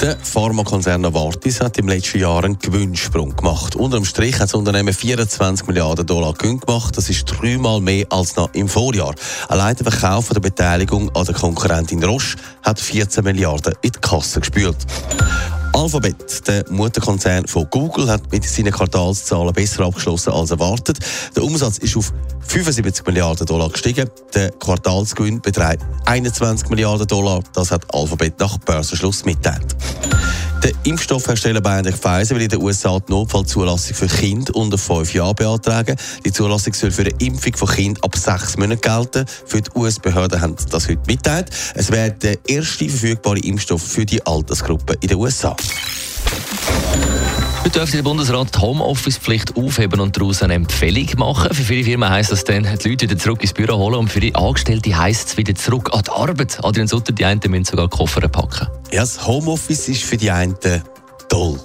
Der Pharmakonzern Novartis hat im letzten Jahr einen Gewinnsprung gemacht. Unterm Strich hat das Unternehmen 24 Milliarden Dollar Gewinn gemacht. Das ist dreimal mehr als noch im Vorjahr. Allein der Verkauf der Beteiligung an der Konkurrentin Roche hat 14 Milliarden in die Kasse gespült. Alphabet, der Mutterkonzern von Google, hat mit seinen Quartalszahlen besser abgeschlossen als erwartet. Der Umsatz ist auf 75 Milliarden Dollar gestiegen. Der Quartalsgewinn beträgt 21 Milliarden Dollar. Das hat Alphabet nach Börsenschluss mitteilt. Der Impfstoffhersteller BioNTech Pfizer will in den USA die Notfallzulassung für Kinder unter fünf Jahren beantragen. Die Zulassung soll für eine Impfung von Kindern ab sechs Monaten gelten. Für die US-Behörden haben das heute mitteilt. Es wäre der erste verfügbare Impfstoff für die Altersgruppe in den USA. Heute dürfte der Bundesrat die Homeoffice-Pflicht aufheben und daraus eine Empfehlung machen. Für viele Firmen heisst das dann, die Leute wieder zurück ins Büro holen und für die Angestellten heisst es wieder zurück an die Arbeit. Adrian Sutter, die einen müssen sogar Koffer packen. Ja, das Homeoffice ist für die einen toll.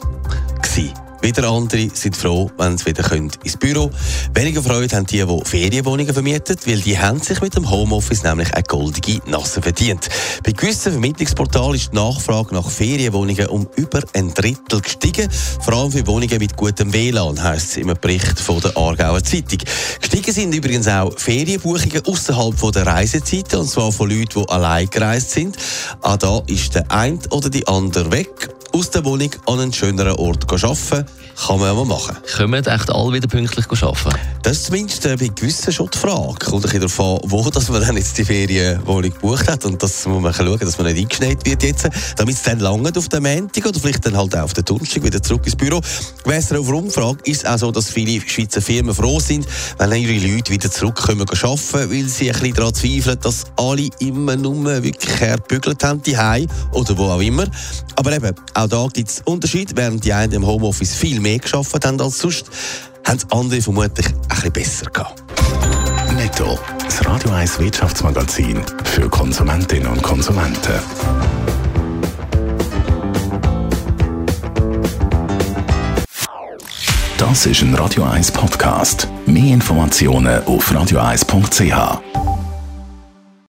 Wieder andere sind froh, wenn sie wieder ins Büro können. Weniger Freude haben die, die Ferienwohnungen vermieten, weil die haben sich mit dem Homeoffice nämlich eine goldige Nasse verdient. Bei gewissen Vermittlungsportalen ist die Nachfrage nach Ferienwohnungen um über ein Drittel gestiegen. Vor allem für Wohnungen mit gutem WLAN, heisst es im Bericht von der Aargauer Zeitung. Gestiegen sind übrigens auch Ferienbuchungen außerhalb der Reisezeiten, und zwar von Leuten, die allein gereist sind. Auch da ist der eine oder die andere weg aus der Wohnung an einen schöneren Ort arbeiten. Kann man ja mal machen. Können echt alle wieder pünktlich arbeiten? Das ist zumindest äh, bei gewissen schon die Frage. Kommt ein an, wo dass man dann jetzt die Ferienwohnung gebucht hat. Und das muss man schauen, dass man nicht eingeschneit wird jetzt. Damit es dann lange auf den Montag oder vielleicht dann halt auch auf den Donnerstag wieder zurück ins Büro. Gemäss auf Umfrage ist es auch so, dass viele Schweizer Firmen froh sind, wenn ihre Leute wieder zurückkommen arbeiten, weil sie ein bisschen daran zweifeln, dass alle immer nur wirklich herbügelt haben, die oder wo auch immer. Aber eben, auch da gibt es Unterschiede. Während die einen im Homeoffice viel mehr geschafft haben als sonst, haben es andere vermutlich ein bisschen besser gehabt. Netto, das Radio 1 Wirtschaftsmagazin für Konsumentinnen und Konsumenten. Das ist ein Radio 1 Podcast. Mehr Informationen auf radio1.ch.